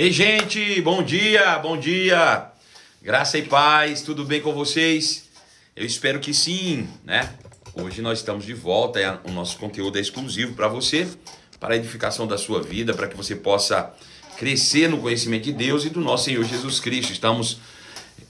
Ei, gente, bom dia, bom dia. Graça e paz, tudo bem com vocês? Eu espero que sim, né? Hoje nós estamos de volta, é, o nosso conteúdo é exclusivo para você, para a edificação da sua vida, para que você possa crescer no conhecimento de Deus e do nosso Senhor Jesus Cristo. Estamos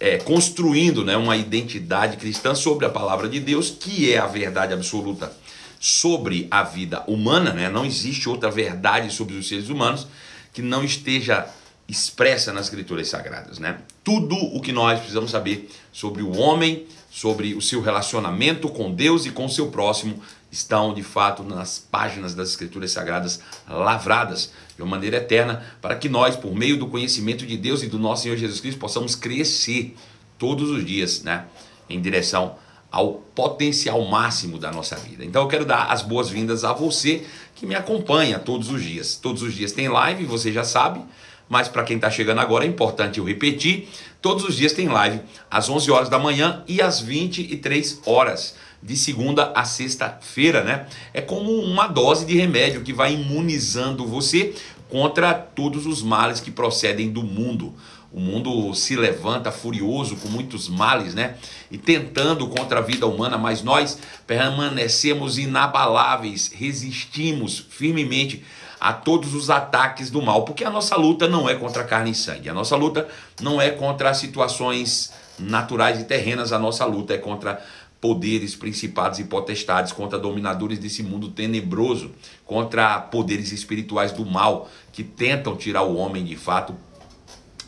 é, construindo né, uma identidade cristã sobre a palavra de Deus, que é a verdade absoluta sobre a vida humana, né? Não existe outra verdade sobre os seres humanos que não esteja expressa nas escrituras sagradas, né? Tudo o que nós precisamos saber sobre o homem, sobre o seu relacionamento com Deus e com o seu próximo estão de fato nas páginas das escrituras sagradas lavradas de uma maneira eterna, para que nós, por meio do conhecimento de Deus e do nosso Senhor Jesus Cristo, possamos crescer todos os dias, né, em direção ao potencial máximo da nossa vida. Então eu quero dar as boas-vindas a você que me acompanha todos os dias. Todos os dias tem live, você já sabe, mas para quem está chegando agora é importante eu repetir. Todos os dias tem live às 11 horas da manhã e às 23 horas de segunda a sexta-feira, né? É como uma dose de remédio que vai imunizando você contra todos os males que procedem do mundo. O mundo se levanta furioso com muitos males, né? E tentando contra a vida humana, mas nós permanecemos inabaláveis, resistimos firmemente a todos os ataques do mal, porque a nossa luta não é contra carne e sangue, a nossa luta não é contra situações naturais e terrenas, a nossa luta é contra poderes, principados e potestades, contra dominadores desse mundo tenebroso, contra poderes espirituais do mal que tentam tirar o homem de fato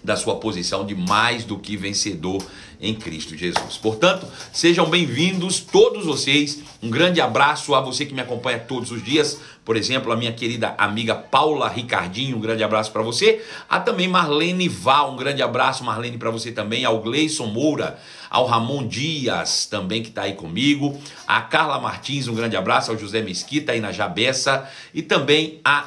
da sua posição de mais do que vencedor em Cristo Jesus. Portanto, sejam bem-vindos todos vocês. Um grande abraço a você que me acompanha todos os dias. Por exemplo, a minha querida amiga Paula Ricardinho, um grande abraço para você. A também Marlene Val, um grande abraço, Marlene, para você também. Ao Gleison Moura, ao Ramon Dias, também que está aí comigo. A Carla Martins, um grande abraço. Ao José Mesquita, aí na Jabessa. E também a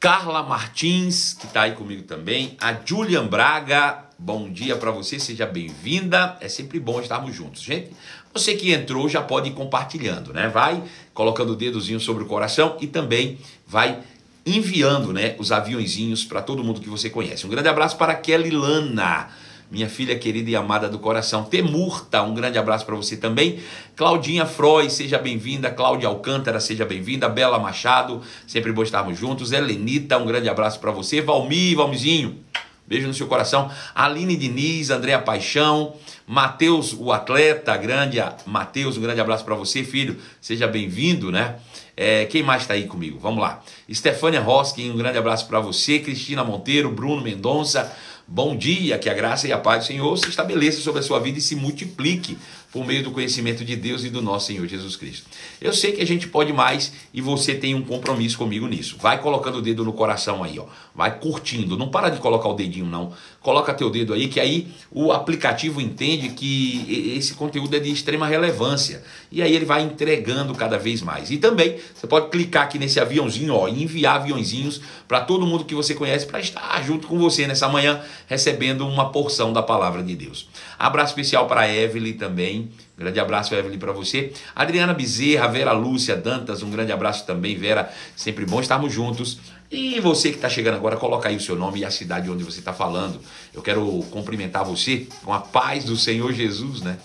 Carla Martins, que está aí comigo também, a Julian Braga, bom dia para você, seja bem-vinda. É sempre bom estarmos juntos, gente. Você que entrou já pode ir compartilhando, né? Vai colocando o dedozinho sobre o coração e também vai enviando, né, os aviãozinhos para todo mundo que você conhece. Um grande abraço para Kelly Lana minha filha querida e amada do coração. Temurta, um grande abraço para você também. Claudinha Froy, seja bem-vinda. Cláudia Alcântara, seja bem-vinda. Bela Machado, sempre bom estarmos juntos. Helenita, um grande abraço para você. Valmi, Valmizinho, beijo no seu coração. Aline Diniz, Andréa Paixão. Matheus, o atleta, grande Matheus, um grande abraço para você, filho. Seja bem-vindo, né? É, quem mais está aí comigo? Vamos lá. Estefânia Roskin, um grande abraço para você. Cristina Monteiro, Bruno Mendonça. Bom dia, que a graça e a paz do Senhor se estabeleça sobre a sua vida e se multiplique por meio do conhecimento de Deus e do nosso Senhor Jesus Cristo. Eu sei que a gente pode mais e você tem um compromisso comigo nisso. Vai colocando o dedo no coração aí, ó. Vai curtindo. Não para de colocar o dedinho não. Coloca teu dedo aí que aí o aplicativo entende que esse conteúdo é de extrema relevância e aí ele vai entregando cada vez mais. E também você pode clicar aqui nesse aviãozinho, ó, e enviar aviãozinhos para todo mundo que você conhece para estar junto com você nessa manhã recebendo uma porção da palavra de Deus. Abraço especial para Evelyn também. Grande abraço, Evelyn, para você. Adriana Bezerra, Vera Lúcia Dantas, um grande abraço também, Vera. Sempre bom estarmos juntos. E você que está chegando agora, coloca aí o seu nome e a cidade onde você está falando. Eu quero cumprimentar você com a paz do Senhor Jesus, né?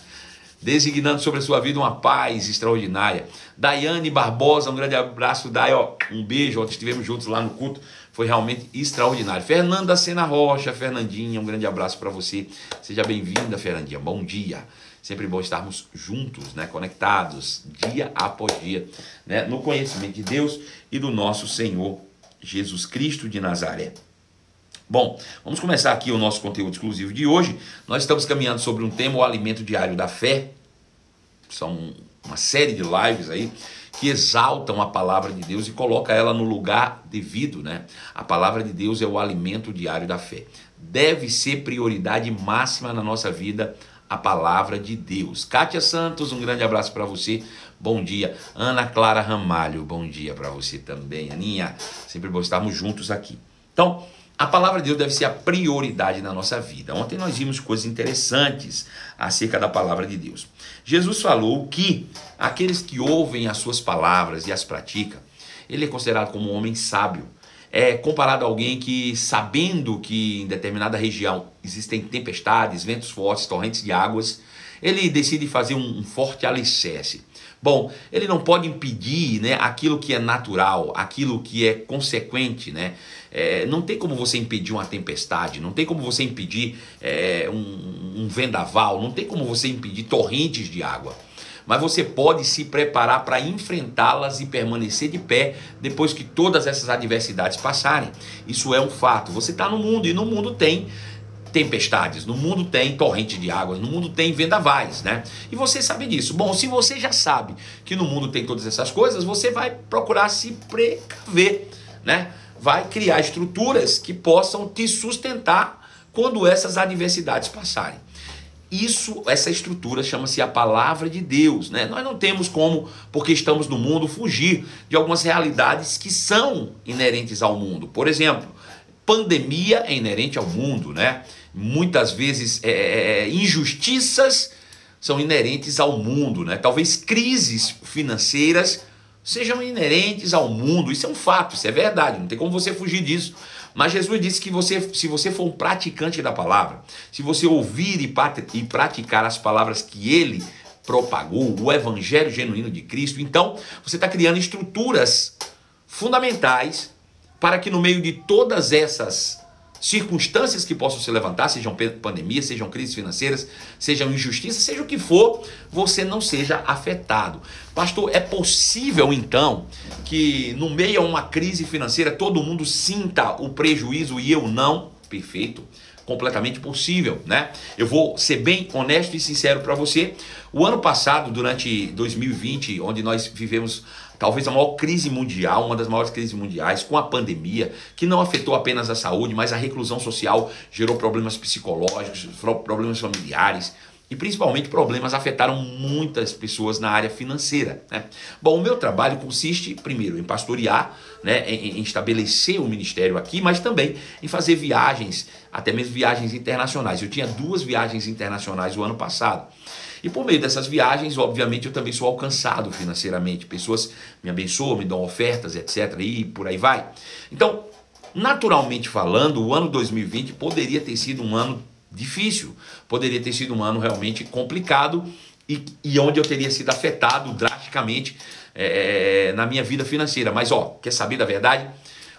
Designando sobre a sua vida uma paz extraordinária. Daiane Barbosa, um grande abraço, Dai, ó, um beijo. Ontem estivemos juntos lá no culto foi realmente extraordinário. Fernanda Sena Rocha, Fernandinha, um grande abraço para você. Seja bem-vinda, Fernandinha. Bom dia. Sempre bom estarmos juntos, né, conectados, dia após dia, né, no conhecimento de Deus e do nosso Senhor Jesus Cristo de Nazaré. Bom, vamos começar aqui o nosso conteúdo exclusivo de hoje. Nós estamos caminhando sobre um tema, o alimento diário da fé. São uma série de lives aí que exaltam a palavra de Deus e coloca ela no lugar devido, né? A palavra de Deus é o alimento diário da fé. Deve ser prioridade máxima na nossa vida a palavra de Deus. Kátia Santos, um grande abraço para você. Bom dia. Ana Clara Ramalho, bom dia para você também. Aninha, sempre bom estarmos juntos aqui. Então, a palavra de Deus deve ser a prioridade na nossa vida. Ontem nós vimos coisas interessantes acerca da palavra de Deus. Jesus falou que aqueles que ouvem as suas palavras e as praticam, ele é considerado como um homem sábio. É comparado a alguém que, sabendo que em determinada região existem tempestades, ventos fortes, torrentes de águas, ele decide fazer um, um forte alicerce. Bom, ele não pode impedir né, aquilo que é natural, aquilo que é consequente. Né? É, não tem como você impedir uma tempestade, não tem como você impedir é, um, um vendaval, não tem como você impedir torrentes de água mas você pode se preparar para enfrentá-las e permanecer de pé depois que todas essas adversidades passarem. Isso é um fato. Você está no mundo e no mundo tem tempestades, no mundo tem torrente de águas, no mundo tem vendavais, né? E você sabe disso. Bom, se você já sabe que no mundo tem todas essas coisas, você vai procurar se precaver, né? Vai criar estruturas que possam te sustentar quando essas adversidades passarem. Isso, essa estrutura chama-se a palavra de Deus, né? Nós não temos como, porque estamos no mundo, fugir de algumas realidades que são inerentes ao mundo. Por exemplo, pandemia é inerente ao mundo, né? Muitas vezes é, é, é injustiças são inerentes ao mundo, né? Talvez crises financeiras sejam inerentes ao mundo. Isso é um fato, isso é verdade, não tem como você fugir disso. Mas Jesus disse que você, se você for um praticante da palavra, se você ouvir e praticar as palavras que ele propagou, o evangelho genuíno de Cristo, então você está criando estruturas fundamentais para que no meio de todas essas circunstâncias que possam se levantar, sejam pandemias, sejam crises financeiras, sejam injustiças, seja o que for, você não seja afetado. Pastor, é possível então que no meio a uma crise financeira todo mundo sinta o prejuízo e eu não? Perfeito. Completamente possível, né? Eu vou ser bem honesto e sincero para você. O ano passado, durante 2020, onde nós vivemos talvez a maior crise mundial, uma das maiores crises mundiais, com a pandemia, que não afetou apenas a saúde, mas a reclusão social gerou problemas psicológicos, problemas familiares e principalmente problemas afetaram muitas pessoas na área financeira. Né? Bom, o meu trabalho consiste, primeiro, em pastorear, né, em, em estabelecer o ministério aqui, mas também em fazer viagens, até mesmo viagens internacionais. Eu tinha duas viagens internacionais o ano passado. E por meio dessas viagens, obviamente, eu também sou alcançado financeiramente. Pessoas me abençoam, me dão ofertas, etc. E por aí vai. Então, naturalmente falando, o ano 2020 poderia ter sido um ano difícil, poderia ter sido um ano realmente complicado e, e onde eu teria sido afetado drasticamente é, na minha vida financeira. Mas, ó, quer saber da verdade?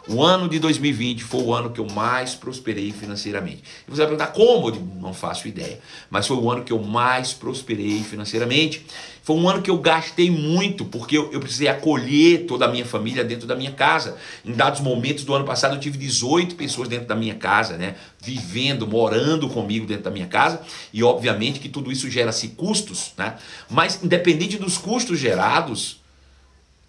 O ano de 2020 foi o ano que eu mais prosperei financeiramente. E você vai perguntar como? Não faço ideia. Mas foi o ano que eu mais prosperei financeiramente. Foi um ano que eu gastei muito, porque eu, eu precisei acolher toda a minha família dentro da minha casa. Em dados momentos do ano passado, eu tive 18 pessoas dentro da minha casa, né? Vivendo, morando comigo dentro da minha casa. E obviamente que tudo isso gera-se custos, né? Mas independente dos custos gerados,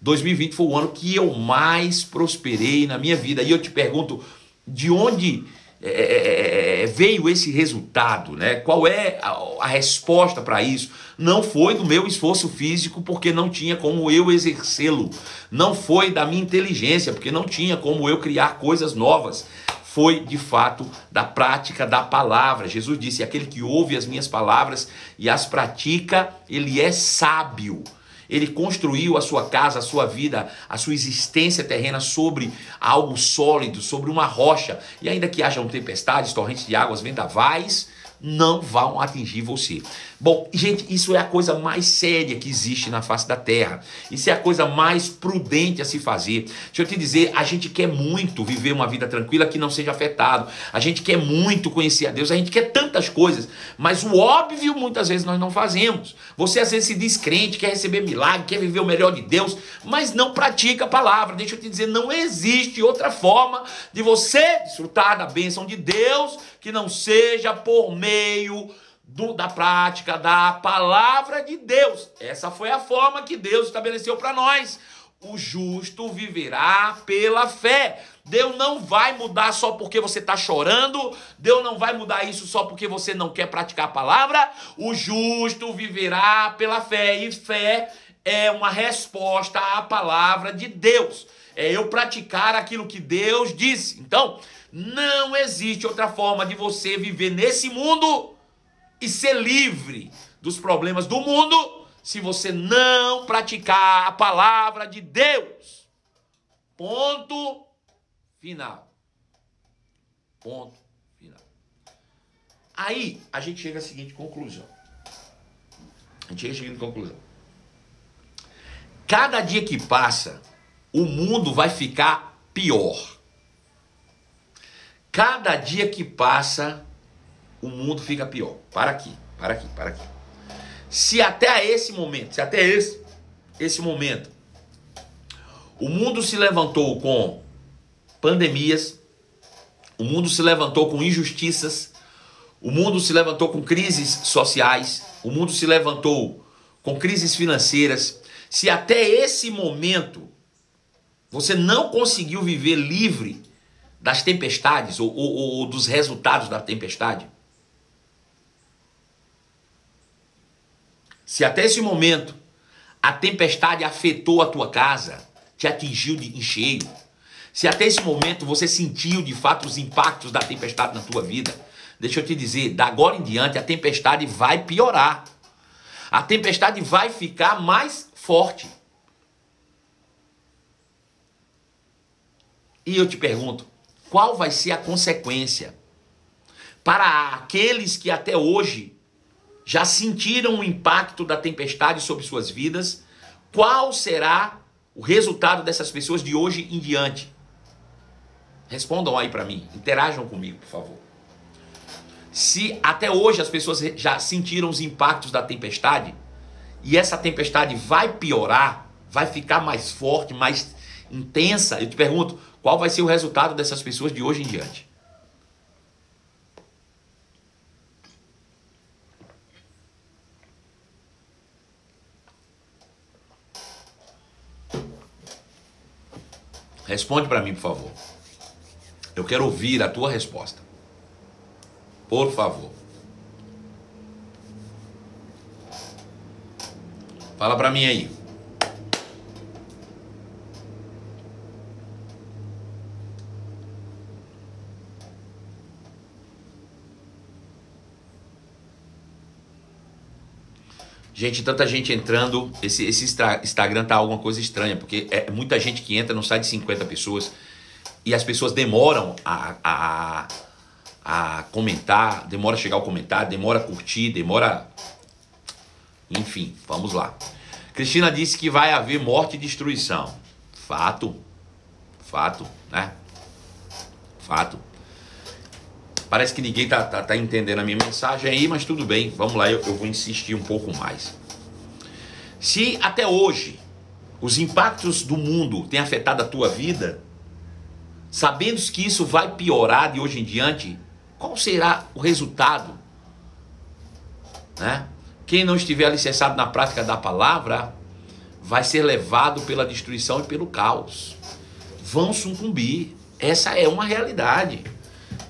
2020 foi o ano que eu mais prosperei na minha vida. E eu te pergunto, de onde é, é, é, é veio esse resultado? Né? Qual é a, a resposta para isso? Não foi do meu esforço físico, porque não tinha como eu exercê-lo. Não foi da minha inteligência, porque não tinha como eu criar coisas novas foi de fato da prática da palavra. Jesus disse: aquele que ouve as minhas palavras e as pratica, ele é sábio. Ele construiu a sua casa, a sua vida, a sua existência terrena sobre algo sólido, sobre uma rocha. E ainda que hajam tempestades, torrentes de águas, vendavais, não vão atingir você. Bom, gente, isso é a coisa mais séria que existe na face da terra. Isso é a coisa mais prudente a se fazer. Deixa eu te dizer, a gente quer muito viver uma vida tranquila que não seja afetado. A gente quer muito conhecer a Deus, a gente quer tantas coisas, mas o óbvio muitas vezes nós não fazemos. Você às vezes se diz crente, quer receber milagre, quer viver o melhor de Deus, mas não pratica a palavra. Deixa eu te dizer, não existe outra forma de você desfrutar da bênção de Deus que não seja por meio do, da prática da palavra de Deus. Essa foi a forma que Deus estabeleceu para nós. O justo viverá pela fé. Deus não vai mudar só porque você está chorando. Deus não vai mudar isso só porque você não quer praticar a palavra. O justo viverá pela fé. E fé é uma resposta à palavra de Deus. É eu praticar aquilo que Deus disse. Então, não existe outra forma de você viver nesse mundo e ser livre dos problemas do mundo se você não praticar a palavra de Deus. Ponto final. Ponto final. Aí a gente chega à seguinte conclusão. A gente chega à seguinte conclusão. Cada dia que passa, o mundo vai ficar pior. Cada dia que passa, o mundo fica pior. Para aqui, para aqui, para aqui. Se até esse momento, se até esse, esse momento, o mundo se levantou com pandemias, o mundo se levantou com injustiças, o mundo se levantou com crises sociais, o mundo se levantou com crises financeiras. Se até esse momento você não conseguiu viver livre das tempestades ou, ou, ou dos resultados da tempestade, se até esse momento a tempestade afetou a tua casa, te atingiu de, em cheio, se até esse momento você sentiu de fato os impactos da tempestade na tua vida, deixa eu te dizer, da agora em diante a tempestade vai piorar. A tempestade vai ficar mais forte. E eu te pergunto, qual vai ser a consequência para aqueles que até hoje já sentiram o impacto da tempestade sobre suas vidas? Qual será o resultado dessas pessoas de hoje em diante? Respondam aí para mim, interajam comigo, por favor. Se até hoje as pessoas já sentiram os impactos da tempestade e essa tempestade vai piorar, vai ficar mais forte, mais intensa, eu te pergunto, qual vai ser o resultado dessas pessoas de hoje em diante? Responde para mim, por favor. Eu quero ouvir a tua resposta. Por favor. Fala para mim aí. Gente, tanta gente entrando. Esse, esse Instagram tá alguma coisa estranha, porque é muita gente que entra, não sai de 50 pessoas. E as pessoas demoram a, a, a comentar, demora a chegar o comentário, demora a curtir, demora. Enfim, vamos lá. Cristina disse que vai haver morte e destruição. Fato. Fato, né? Fato. Parece que ninguém tá, tá, tá, entendendo a minha mensagem aí, mas tudo bem, vamos lá, eu, eu vou insistir um pouco mais. Se até hoje os impactos do mundo têm afetado a tua vida, sabendo que isso vai piorar de hoje em diante, qual será o resultado? Né? Quem não estiver alicerçado na prática da palavra vai ser levado pela destruição e pelo caos. Vão sucumbir. Essa é uma realidade.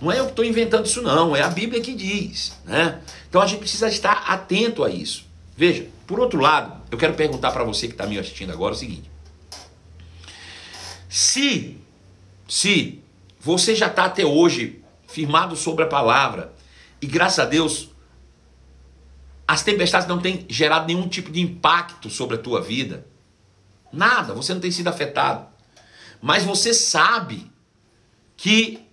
Não é eu que estou inventando isso, não. É a Bíblia que diz. Né? Então a gente precisa estar atento a isso. Veja, por outro lado, eu quero perguntar para você que está me assistindo agora o seguinte: se, se você já está até hoje firmado sobre a palavra, e graças a Deus, as tempestades não têm gerado nenhum tipo de impacto sobre a tua vida, nada, você não tem sido afetado, mas você sabe que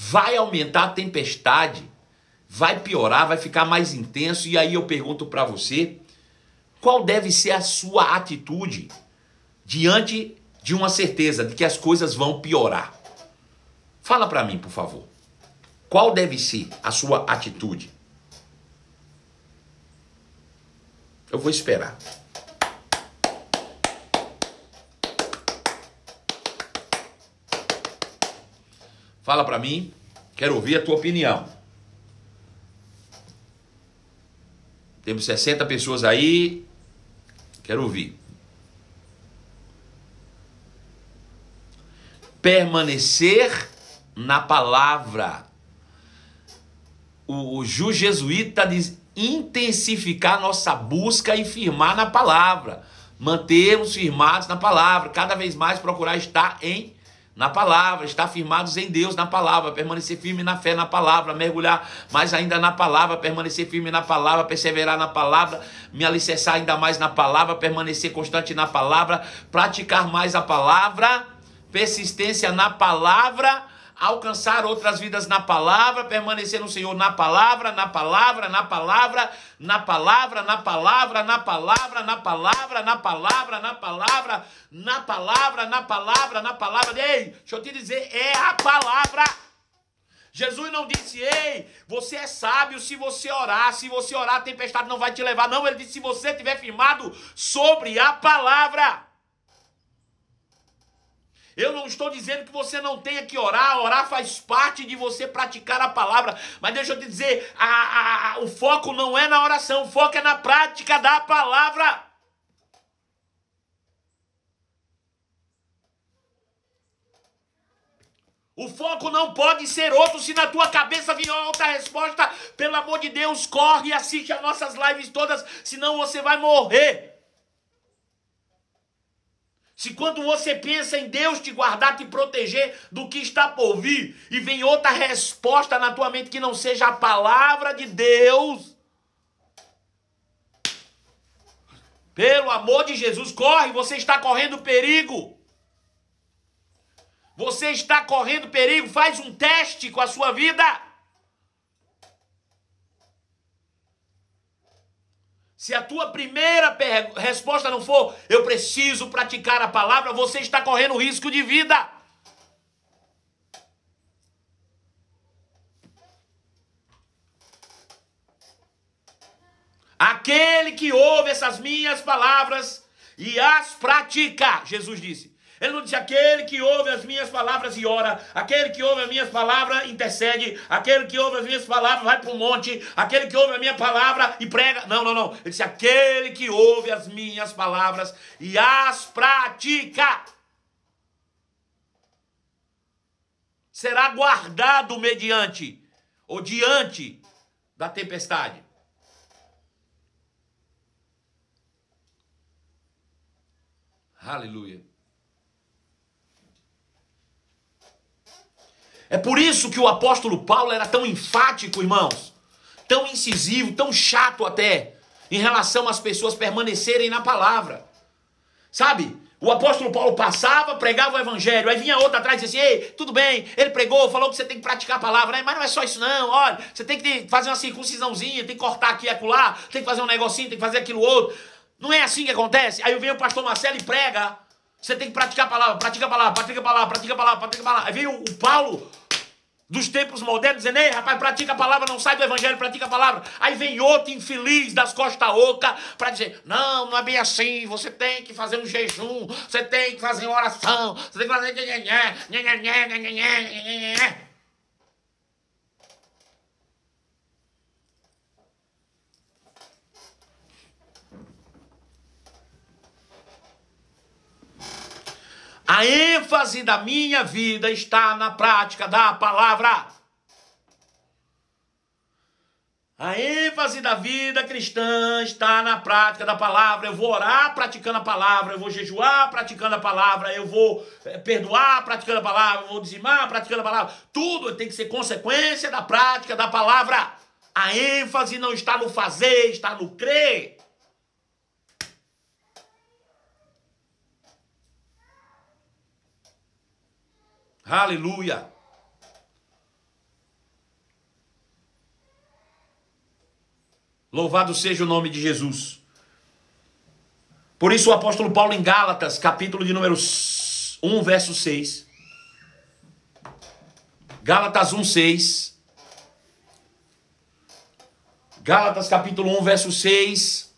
vai aumentar a tempestade, vai piorar, vai ficar mais intenso. E aí eu pergunto para você, qual deve ser a sua atitude diante de uma certeza de que as coisas vão piorar? Fala para mim, por favor. Qual deve ser a sua atitude? Eu vou esperar. Fala para mim, quero ouvir a tua opinião. Temos 60 pessoas aí, quero ouvir. Permanecer na palavra. O, Ju Jesuíta diz intensificar nossa busca e firmar na palavra. Mantermos firmados na palavra, cada vez mais procurar estar em na palavra, estar firmados em Deus na palavra, permanecer firme na fé na palavra, mergulhar mais ainda na palavra, permanecer firme na palavra, perseverar na palavra, me alicerçar ainda mais na palavra, permanecer constante na palavra, praticar mais a palavra, persistência na palavra, alcançar outras vidas na palavra, permanecer no Senhor na palavra, na palavra, na palavra, na palavra, na palavra, na palavra, na palavra, na palavra, na palavra, na palavra, na palavra, na palavra. Ei, deixa eu te dizer, é a palavra. Jesus não disse, ei, você é sábio se você orar, se você orar, a tempestade não vai te levar. Não, ele disse, se você estiver firmado sobre a palavra. Eu não estou dizendo que você não tenha que orar, orar faz parte de você praticar a palavra. Mas deixa eu te dizer, a, a, o foco não é na oração, o foco é na prática da palavra. O foco não pode ser outro. Se na tua cabeça vir outra resposta, pelo amor de Deus, corre e assiste as nossas lives todas, senão você vai morrer. Se quando você pensa em Deus te guardar, te proteger do que está por vir, e vem outra resposta na tua mente que não seja a palavra de Deus, pelo amor de Jesus, corre, você está correndo perigo. Você está correndo perigo, faz um teste com a sua vida. Se a tua primeira resposta não for eu preciso praticar a palavra, você está correndo risco de vida. Aquele que ouve essas minhas palavras e as pratica, Jesus disse, ele não disse aquele que ouve as minhas palavras e ora, aquele que ouve as minhas palavras intercede, aquele que ouve as minhas palavras vai para o monte, aquele que ouve a minha palavra e prega. Não, não, não. Ele disse aquele que ouve as minhas palavras e as pratica. Será guardado mediante ou diante da tempestade. Aleluia. É por isso que o apóstolo Paulo era tão enfático, irmãos, tão incisivo, tão chato até, em relação às pessoas permanecerem na palavra. Sabe? O apóstolo Paulo passava, pregava o evangelho, aí vinha outro atrás e dizia assim: Ei, tudo bem, ele pregou, falou que você tem que praticar a palavra, né? mas não é só isso, não. Olha, você tem que fazer uma circuncisãozinha, tem que cortar aqui e acolá, tem que fazer um negocinho, tem que fazer aquilo outro. Não é assim que acontece. Aí vem o pastor Marcelo e prega. Você tem que praticar a palavra, pratica a palavra, pratica a palavra, pratica a palavra, pratica a palavra. Aí vem o, o Paulo, dos tempos modernos, dizendo, ei, rapaz, pratica a palavra, não sai do evangelho, pratica a palavra. Aí vem outro infeliz das costas oca para dizer, não, não é bem assim, você tem que fazer um jejum, você tem que fazer uma oração, você tem que fazer... A ênfase da minha vida está na prática da palavra. A ênfase da vida cristã está na prática da palavra. Eu vou orar praticando a palavra, eu vou jejuar praticando a palavra, eu vou eh, perdoar praticando a palavra, eu vou dizimar praticando a palavra. Tudo tem que ser consequência da prática da palavra. A ênfase não está no fazer, está no crer. Aleluia. Louvado seja o nome de Jesus. Por isso o apóstolo Paulo em Gálatas, capítulo de número 1, verso 6. Gálatas 1, 6. Gálatas capítulo 1, verso 6.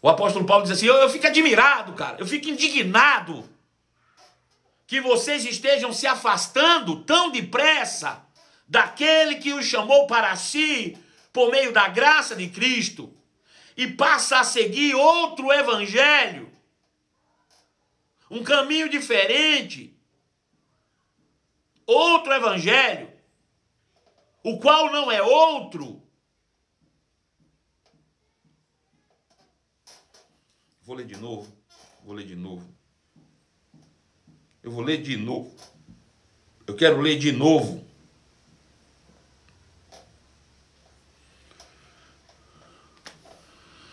O apóstolo Paulo diz assim: eu, eu fico admirado, cara, eu fico indignado que vocês estejam se afastando tão depressa daquele que os chamou para si por meio da graça de Cristo e passa a seguir outro evangelho, um caminho diferente, outro evangelho, o qual não é outro. Vou ler de novo, vou ler de novo. Eu vou ler de novo. Eu quero ler de novo.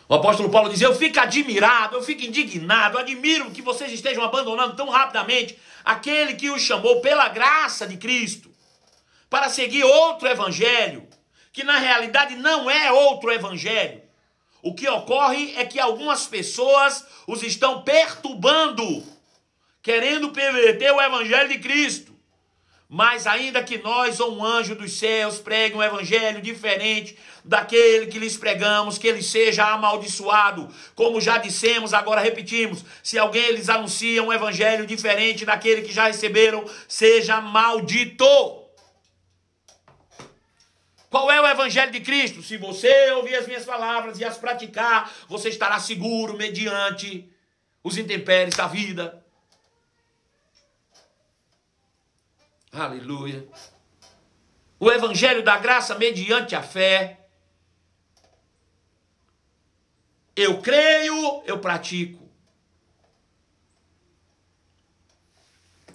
O apóstolo Paulo diz: Eu fico admirado, eu fico indignado, admiro que vocês estejam abandonando tão rapidamente aquele que os chamou pela graça de Cristo para seguir outro evangelho, que na realidade não é outro evangelho. O que ocorre é que algumas pessoas os estão perturbando, querendo perverter o evangelho de Cristo. Mas ainda que nós ou um anjo dos céus pregue um evangelho diferente daquele que lhes pregamos, que ele seja amaldiçoado. Como já dissemos, agora repetimos: se alguém lhes anuncia um evangelho diferente daquele que já receberam, seja maldito. Qual é o evangelho de Cristo? Se você ouvir as minhas palavras e as praticar, você estará seguro mediante os intempéries da vida. Aleluia. O evangelho da graça mediante a fé. Eu creio, eu pratico.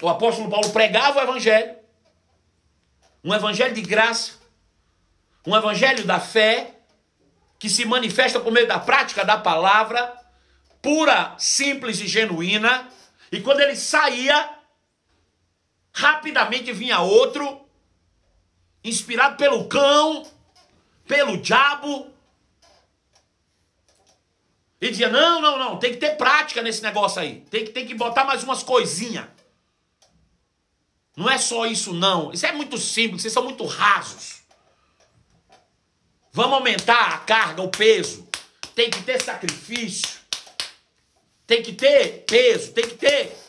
O apóstolo Paulo pregava o evangelho. Um evangelho de graça. Um evangelho da fé que se manifesta por meio da prática da palavra, pura, simples e genuína. E quando ele saía, Rapidamente vinha outro, inspirado pelo cão, pelo diabo, e dizia: não, não, não, tem que ter prática nesse negócio aí. Tem que, tem que botar mais umas coisinhas. Não é só isso, não. Isso é muito simples, vocês são muito rasos. Vamos aumentar a carga, o peso. Tem que ter sacrifício. Tem que ter peso, tem que ter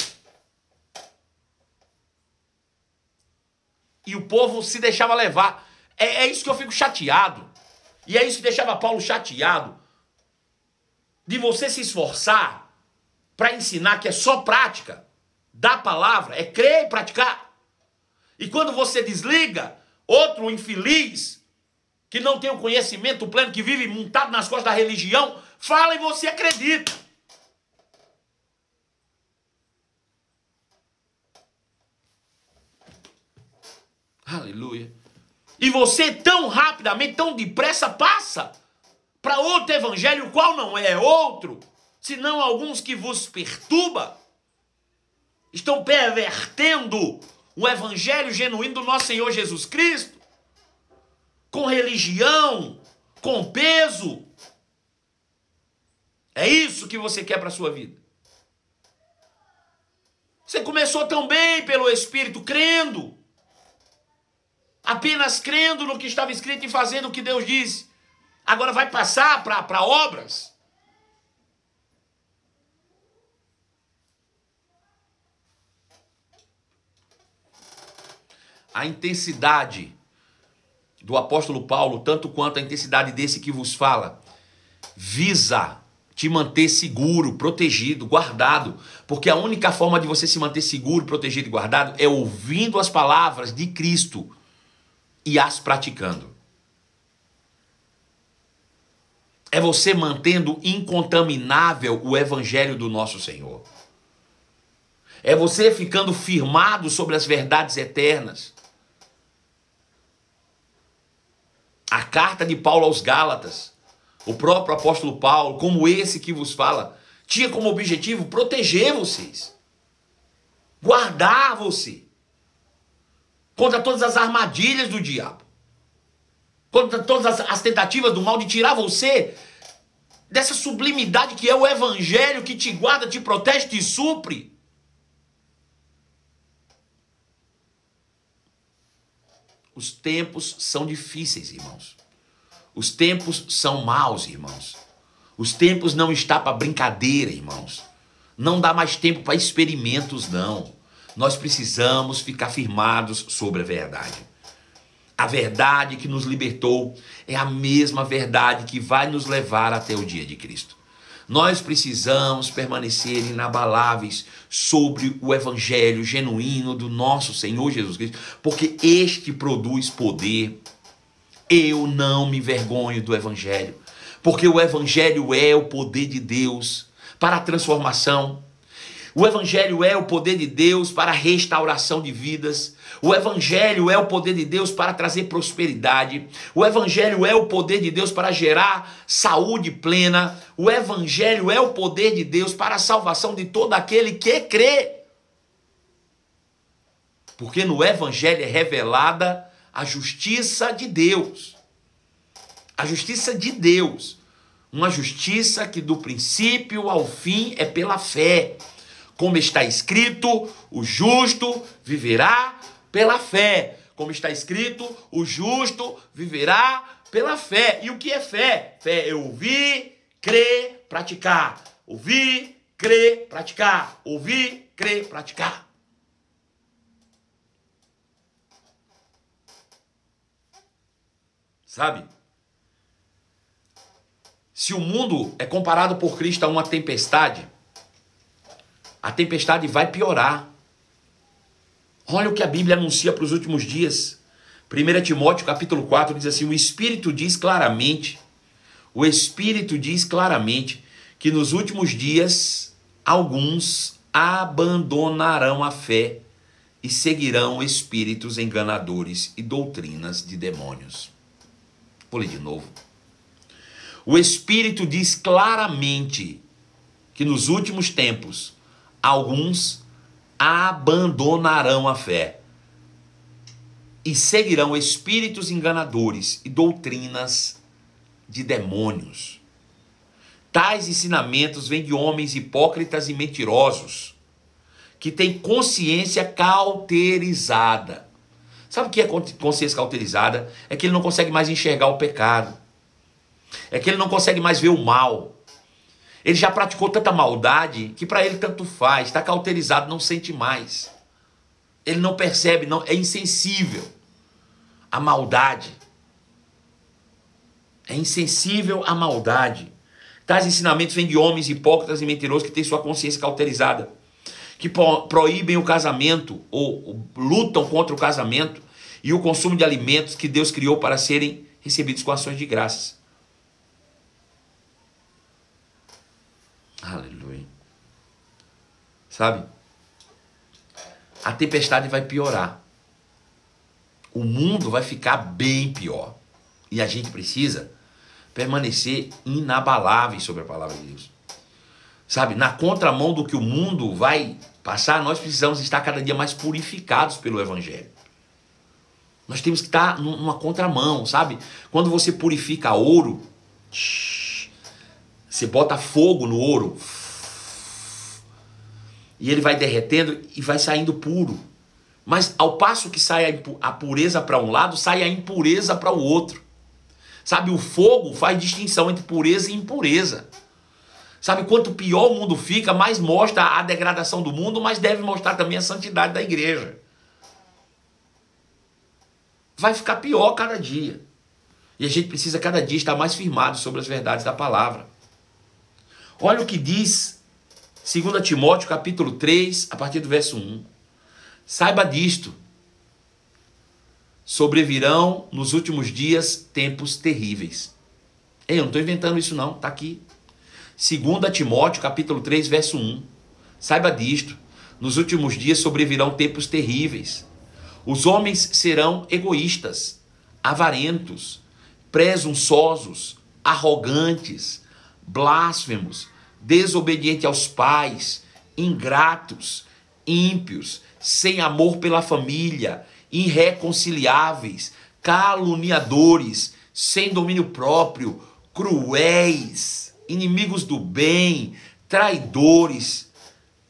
E o povo se deixava levar. É, é isso que eu fico chateado. E é isso que deixava Paulo chateado. De você se esforçar para ensinar que é só prática da palavra, é crer e praticar. E quando você desliga, outro infeliz, que não tem o conhecimento pleno, que vive montado nas costas da religião, fala e você acredita. Aleluia. E você tão rapidamente, tão depressa passa para outro evangelho, qual não é outro, senão alguns que vos perturba. Estão pervertendo o evangelho genuíno do nosso Senhor Jesus Cristo, com religião, com peso. É isso que você quer para a sua vida. Você começou tão bem pelo Espírito, crendo apenas crendo no que estava escrito e fazendo o que Deus disse. Agora vai passar para obras? A intensidade do apóstolo Paulo, tanto quanto a intensidade desse que vos fala, visa te manter seguro, protegido, guardado. Porque a única forma de você se manter seguro, protegido e guardado é ouvindo as palavras de Cristo e as praticando. É você mantendo incontaminável o evangelho do nosso Senhor. É você ficando firmado sobre as verdades eternas. A carta de Paulo aos Gálatas, o próprio apóstolo Paulo, como esse que vos fala, tinha como objetivo proteger vocês, guardar você contra todas as armadilhas do diabo, contra todas as, as tentativas do mal de tirar você dessa sublimidade que é o evangelho que te guarda, te protege, te supre. Os tempos são difíceis, irmãos. Os tempos são maus, irmãos. Os tempos não está para brincadeira, irmãos. Não dá mais tempo para experimentos, não nós precisamos ficar firmados sobre a verdade. A verdade que nos libertou é a mesma verdade que vai nos levar até o dia de Cristo. Nós precisamos permanecer inabaláveis sobre o evangelho genuíno do nosso Senhor Jesus Cristo, porque este produz poder. Eu não me envergonho do evangelho, porque o evangelho é o poder de Deus para a transformação O Evangelho é o poder de Deus para a restauração de vidas. O Evangelho é o poder de Deus para trazer prosperidade. O Evangelho é o poder de Deus para gerar saúde plena. O Evangelho é o poder de Deus para a salvação de todo aquele que crê. Porque no Evangelho é revelada a justiça de Deus. A justiça de Deus. Uma justiça que do princípio ao fim é pela fé. Como está escrito, o justo viverá pela fé. Como está escrito, o justo viverá pela fé. E o que é fé? Fé é ouvir, crer, praticar. Ouvir, crer, praticar. Ouvir, crer, praticar. Sabe? Se o mundo é comparado por Cristo a uma tempestade, a tempestade vai piorar. Olha o que a Bíblia anuncia para os últimos dias. 1 Timóteo capítulo 4 diz assim: O Espírito diz claramente, o Espírito diz claramente que nos últimos dias alguns abandonarão a fé e seguirão espíritos enganadores e doutrinas de demônios. Vou ler de novo. O Espírito diz claramente que nos últimos tempos alguns abandonarão a fé e seguirão espíritos enganadores e doutrinas de demônios. Tais ensinamentos vêm de homens hipócritas e mentirosos, que têm consciência cauterizada. Sabe o que é consciência cauterizada? É que ele não consegue mais enxergar o pecado. É que ele não consegue mais ver o mal. Ele já praticou tanta maldade que para ele tanto faz, está cauterizado, não sente mais. Ele não percebe, não é insensível à maldade. É insensível à maldade. Tais ensinamentos vêm de homens hipócritas e mentirosos que têm sua consciência cauterizada, que proíbem o casamento ou lutam contra o casamento e o consumo de alimentos que Deus criou para serem recebidos com ações de graças. Aleluia. Sabe? A tempestade vai piorar. O mundo vai ficar bem pior. E a gente precisa permanecer inabaláveis sobre a palavra de Deus. Sabe? Na contramão do que o mundo vai passar, nós precisamos estar cada dia mais purificados pelo Evangelho. Nós temos que estar numa contramão, sabe? Quando você purifica ouro, você bota fogo no ouro. E ele vai derretendo e vai saindo puro. Mas ao passo que sai a pureza para um lado, sai a impureza para o outro. Sabe, o fogo faz distinção entre pureza e impureza. Sabe, quanto pior o mundo fica, mais mostra a degradação do mundo, mas deve mostrar também a santidade da igreja. Vai ficar pior cada dia. E a gente precisa cada dia estar mais firmado sobre as verdades da palavra. Olha o que diz 2 Timóteo capítulo 3, a partir do verso 1. Saiba disto. Sobrevirão nos últimos dias tempos terríveis. Ei, eu não estou inventando isso não, está aqui. 2 Timóteo capítulo 3, verso 1. Saiba disto. Nos últimos dias sobrevirão tempos terríveis. Os homens serão egoístas, avarentos, presunçosos, arrogantes, blasfemos, desobedientes aos pais, ingratos, ímpios, sem amor pela família, irreconciliáveis, caluniadores, sem domínio próprio, cruéis, inimigos do bem, traidores,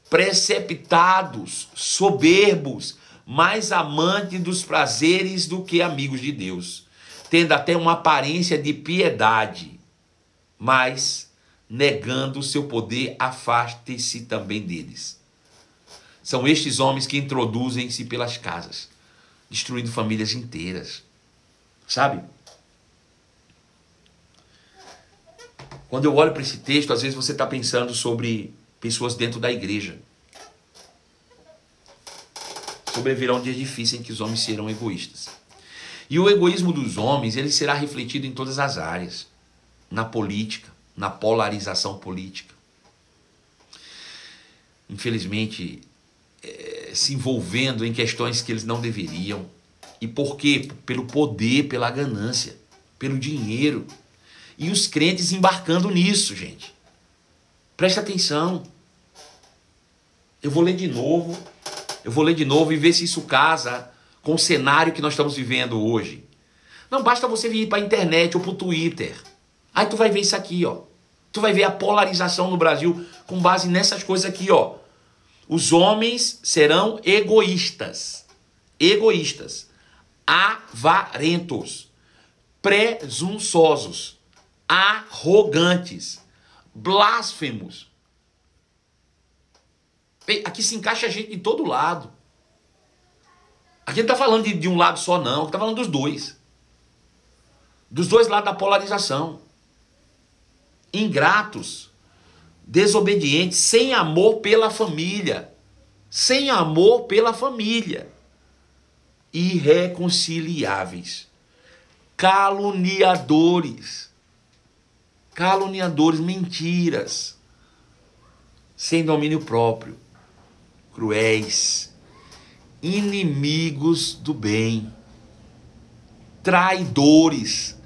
preceptados, soberbos, mais amantes dos prazeres do que amigos de Deus, tendo até uma aparência de piedade mas negando o seu poder, afaste-se também deles. São estes homens que introduzem-se pelas casas, destruindo famílias inteiras. Sabe? Quando eu olho para esse texto, às vezes você está pensando sobre pessoas dentro da igreja. Sobrevirão dias difíceis em que os homens serão egoístas. E o egoísmo dos homens, ele será refletido em todas as áreas na política, na polarização política. infelizmente, é, se envolvendo em questões que eles não deveriam. E por quê? Pelo poder, pela ganância, pelo dinheiro. E os crentes embarcando nisso, gente. Presta atenção. Eu vou ler de novo. Eu vou ler de novo e ver se isso casa com o cenário que nós estamos vivendo hoje. Não basta você vir para a internet ou para o Twitter. Aí tu vai ver isso aqui, ó. Tu vai ver a polarização no Brasil com base nessas coisas aqui, ó. Os homens serão egoístas. Egoístas. Avarentos. Presunçosos. Arrogantes. Blasfemos. Aqui se encaixa gente de todo lado. Aqui não está falando de, de, um lado só, não. Está falando dos dois. Dos dois lados da polarização. Ingratos, desobedientes, sem amor pela família. Sem amor pela família. Irreconciliáveis. Caluniadores. Caluniadores, mentiras. Sem domínio próprio. Cruéis inimigos do bem, traidores,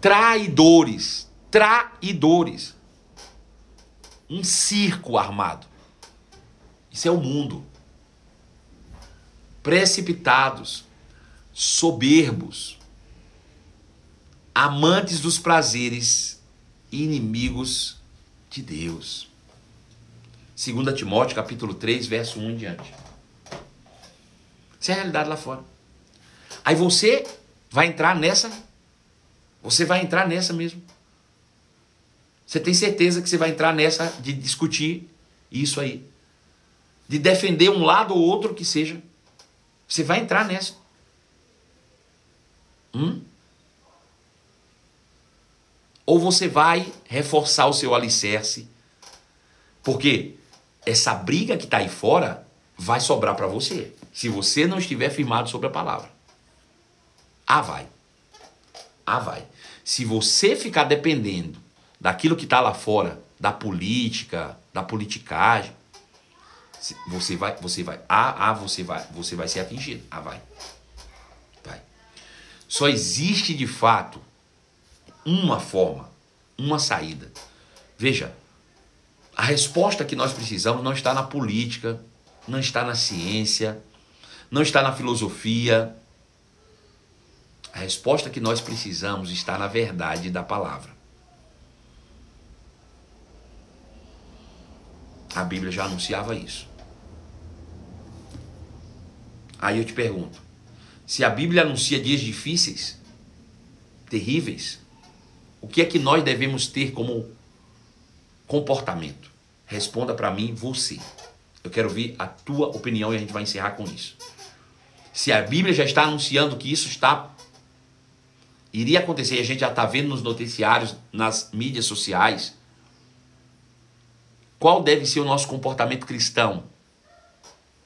traidores, traidores. Um circo armado. Isso é o mundo. Precipitados, soberbos, amantes dos prazeres, inimigos de Deus. 2 Timóteo capítulo 3, verso 1 em diante. Essa é a realidade lá fora. Aí você vai entrar nessa. Você vai entrar nessa mesmo. Você tem certeza que você vai entrar nessa de discutir isso aí. De defender um lado ou outro que seja. Você vai entrar nessa. Hum? Ou você vai reforçar o seu alicerce. Porque essa briga que está aí fora vai sobrar para você se você não estiver firmado sobre a palavra. Ah, vai. Ah, vai. Se você ficar dependendo daquilo que está lá fora, da política, da politicagem, você vai, você vai, ah, ah, você vai, você vai ser atingido. Ah, vai. Vai. Só existe de fato uma forma, uma saída. Veja, a resposta que nós precisamos não está na política, não está na ciência, não está na filosofia. A resposta que nós precisamos está na verdade da palavra. A Bíblia já anunciava isso. Aí eu te pergunto: se a Bíblia anuncia dias difíceis, terríveis, o que é que nós devemos ter como comportamento? Responda para mim você. Eu quero ouvir a tua opinião e a gente vai encerrar com isso. Se a Bíblia já está anunciando que isso está iria acontecer, e a gente já está vendo nos noticiários, nas mídias sociais, qual deve ser o nosso comportamento cristão?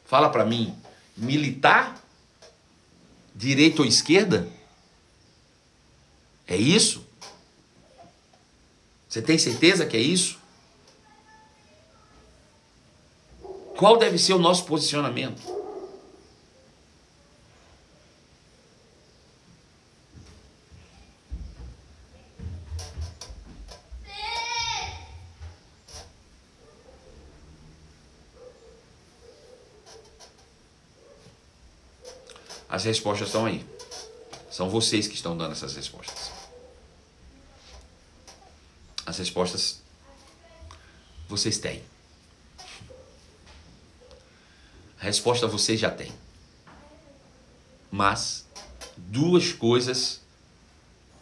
Fala para mim, militar, direita ou esquerda? É isso? Você tem certeza que é isso? Qual deve ser o nosso posicionamento? Respostas estão aí. São vocês que estão dando essas respostas. As respostas vocês têm. A resposta vocês já têm. Mas duas coisas,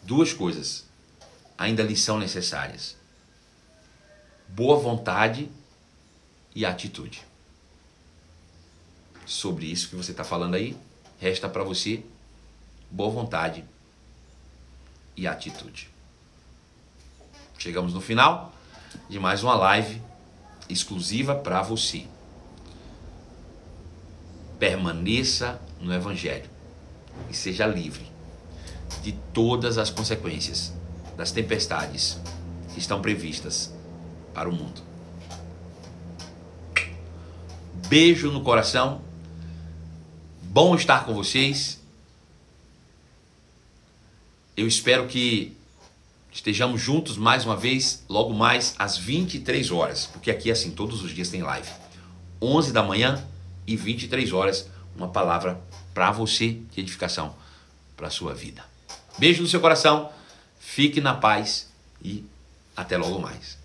duas coisas ainda lhes são necessárias: boa vontade e atitude. Sobre isso que você está falando aí, Resta para você boa vontade e atitude. Chegamos no final de mais uma live exclusiva para você. Permaneça no Evangelho e seja livre de todas as consequências das tempestades que estão previstas para o mundo. beijo no coração. Bom estar com vocês. Eu espero que estejamos juntos mais uma vez, logo mais às 23 horas, porque aqui assim todos os dias tem live. 11 da manhã e 23 horas, uma palavra para você de edificação para sua vida. Beijo no seu coração, fique na paz e até logo mais.